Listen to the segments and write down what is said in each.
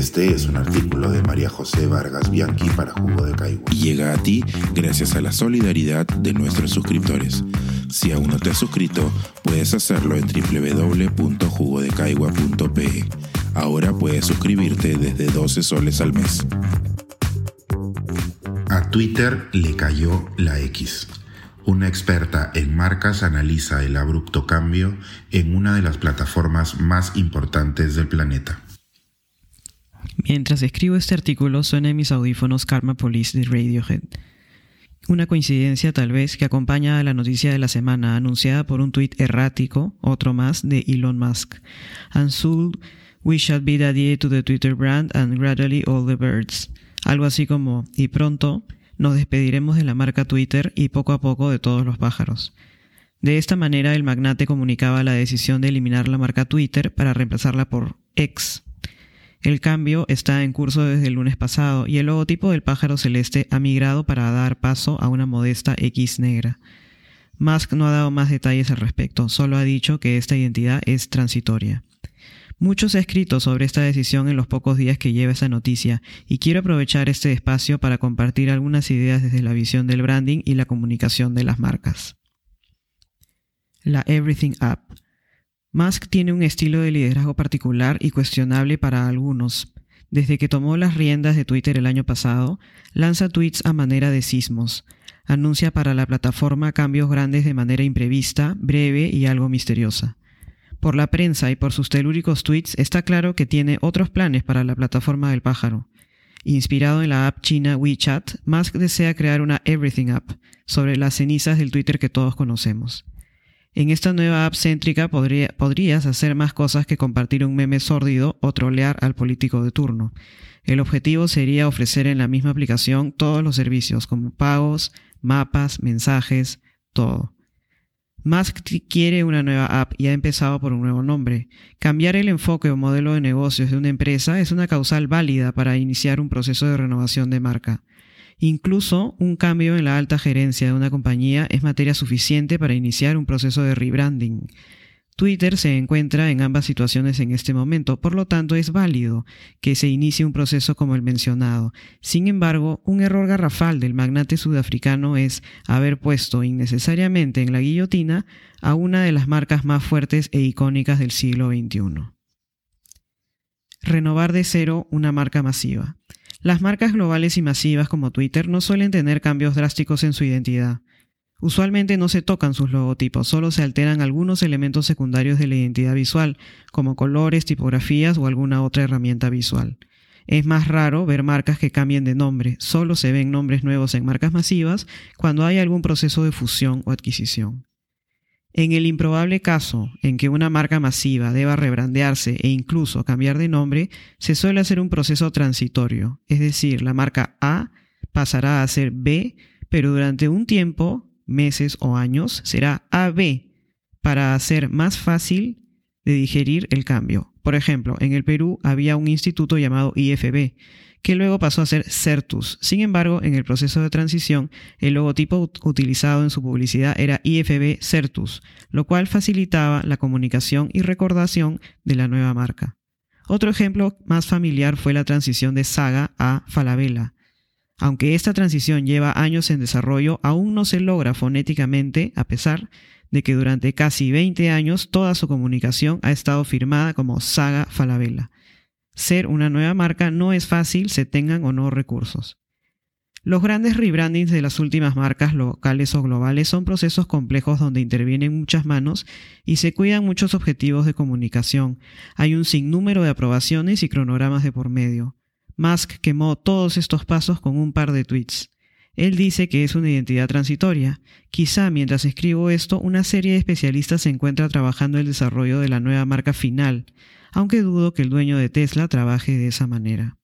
Este es un artículo de María José Vargas Bianchi para Jugo de Caigua. Y llega a ti gracias a la solidaridad de nuestros suscriptores. Si aún no te has suscrito, puedes hacerlo en www.jugodecaigua.pe. Ahora puedes suscribirte desde 12 soles al mes. A Twitter le cayó la X. Una experta en marcas analiza el abrupto cambio en una de las plataformas más importantes del planeta. Mientras escribo este artículo suena en mis audífonos Karma Police de Radiohead. Una coincidencia tal vez que acompaña a la noticia de la semana anunciada por un tuit errático, otro más, de Elon Musk. And soon we shall be the to the Twitter brand and gradually all the birds. Algo así como, y pronto nos despediremos de la marca Twitter y poco a poco de todos los pájaros. De esta manera el magnate comunicaba la decisión de eliminar la marca Twitter para reemplazarla por X. El cambio está en curso desde el lunes pasado y el logotipo del pájaro celeste ha migrado para dar paso a una modesta X negra. Musk no ha dado más detalles al respecto, solo ha dicho que esta identidad es transitoria. Mucho se ha escrito sobre esta decisión en los pocos días que lleva esa noticia y quiero aprovechar este espacio para compartir algunas ideas desde la visión del branding y la comunicación de las marcas. La Everything App. Musk tiene un estilo de liderazgo particular y cuestionable para algunos. Desde que tomó las riendas de Twitter el año pasado, lanza tweets a manera de sismos. Anuncia para la plataforma cambios grandes de manera imprevista, breve y algo misteriosa. Por la prensa y por sus telúricos tweets está claro que tiene otros planes para la plataforma del pájaro. Inspirado en la app china WeChat, Musk desea crear una Everything App sobre las cenizas del Twitter que todos conocemos. En esta nueva app céntrica podrías hacer más cosas que compartir un meme sórdido o trolear al político de turno. El objetivo sería ofrecer en la misma aplicación todos los servicios como pagos, mapas, mensajes, todo. Musk quiere una nueva app y ha empezado por un nuevo nombre. Cambiar el enfoque o modelo de negocios de una empresa es una causal válida para iniciar un proceso de renovación de marca. Incluso un cambio en la alta gerencia de una compañía es materia suficiente para iniciar un proceso de rebranding. Twitter se encuentra en ambas situaciones en este momento, por lo tanto es válido que se inicie un proceso como el mencionado. Sin embargo, un error garrafal del magnate sudafricano es haber puesto innecesariamente en la guillotina a una de las marcas más fuertes e icónicas del siglo XXI. Renovar de cero una marca masiva. Las marcas globales y masivas como Twitter no suelen tener cambios drásticos en su identidad. Usualmente no se tocan sus logotipos, solo se alteran algunos elementos secundarios de la identidad visual, como colores, tipografías o alguna otra herramienta visual. Es más raro ver marcas que cambien de nombre, solo se ven nombres nuevos en marcas masivas cuando hay algún proceso de fusión o adquisición. En el improbable caso en que una marca masiva deba rebrandearse e incluso cambiar de nombre, se suele hacer un proceso transitorio, es decir, la marca A pasará a ser B, pero durante un tiempo meses o años será AB para hacer más fácil de digerir el cambio. Por ejemplo, en el Perú había un instituto llamado IFB, que luego pasó a ser CERTUS. Sin embargo, en el proceso de transición, el logotipo utilizado en su publicidad era IFB CERTUS, lo cual facilitaba la comunicación y recordación de la nueva marca. Otro ejemplo más familiar fue la transición de Saga a Falabella, aunque esta transición lleva años en desarrollo, aún no se logra fonéticamente, a pesar de que durante casi 20 años toda su comunicación ha estado firmada como Saga Falabella. Ser una nueva marca no es fácil, se tengan o no recursos. Los grandes rebrandings de las últimas marcas locales o globales son procesos complejos donde intervienen muchas manos y se cuidan muchos objetivos de comunicación. Hay un sinnúmero de aprobaciones y cronogramas de por medio. Musk quemó todos estos pasos con un par de tweets. Él dice que es una identidad transitoria. Quizá mientras escribo esto, una serie de especialistas se encuentra trabajando el desarrollo de la nueva marca final, aunque dudo que el dueño de Tesla trabaje de esa manera.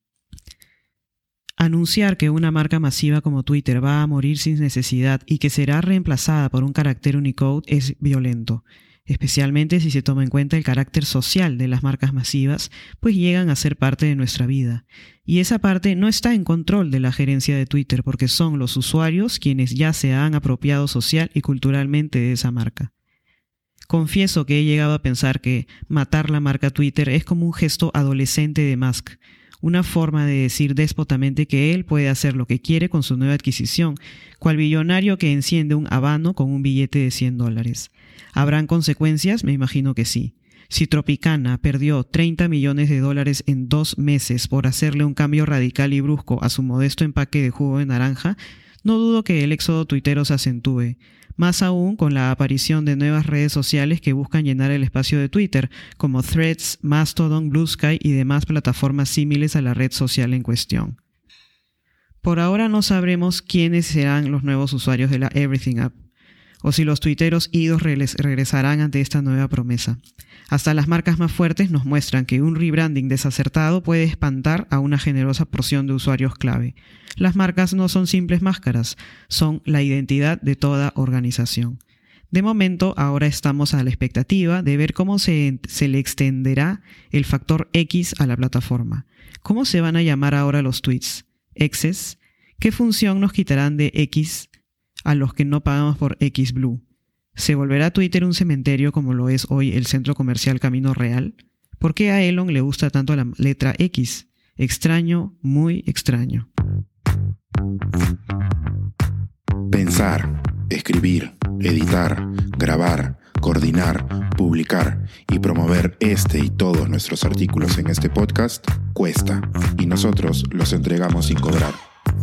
Anunciar que una marca masiva como Twitter va a morir sin necesidad y que será reemplazada por un carácter Unicode es violento especialmente si se toma en cuenta el carácter social de las marcas masivas, pues llegan a ser parte de nuestra vida. Y esa parte no está en control de la gerencia de Twitter, porque son los usuarios quienes ya se han apropiado social y culturalmente de esa marca. Confieso que he llegado a pensar que matar la marca Twitter es como un gesto adolescente de Musk, una forma de decir déspotamente que él puede hacer lo que quiere con su nueva adquisición, cual billonario que enciende un habano con un billete de 100 dólares. ¿Habrán consecuencias? Me imagino que sí. Si Tropicana perdió 30 millones de dólares en dos meses por hacerle un cambio radical y brusco a su modesto empaque de jugo de naranja, no dudo que el éxodo tuitero se acentúe, más aún con la aparición de nuevas redes sociales que buscan llenar el espacio de Twitter, como Threads, Mastodon, Blue Sky y demás plataformas similares a la red social en cuestión. Por ahora no sabremos quiénes serán los nuevos usuarios de la Everything App, o si los tuiteros idos regresarán ante esta nueva promesa. Hasta las marcas más fuertes nos muestran que un rebranding desacertado puede espantar a una generosa porción de usuarios clave. Las marcas no son simples máscaras, son la identidad de toda organización. De momento, ahora estamos a la expectativa de ver cómo se, se, le extenderá el factor X a la plataforma. ¿Cómo se van a llamar ahora los tweets? ¿Exes? ¿Qué función nos quitarán de X a los que no pagamos por X Blue? ¿Se volverá Twitter un cementerio como lo es hoy el centro comercial Camino Real? ¿Por qué a Elon le gusta tanto la letra X? Extraño, muy extraño. Pensar, escribir, editar, grabar, coordinar, publicar y promover este y todos nuestros artículos en este podcast cuesta y nosotros los entregamos sin cobrar.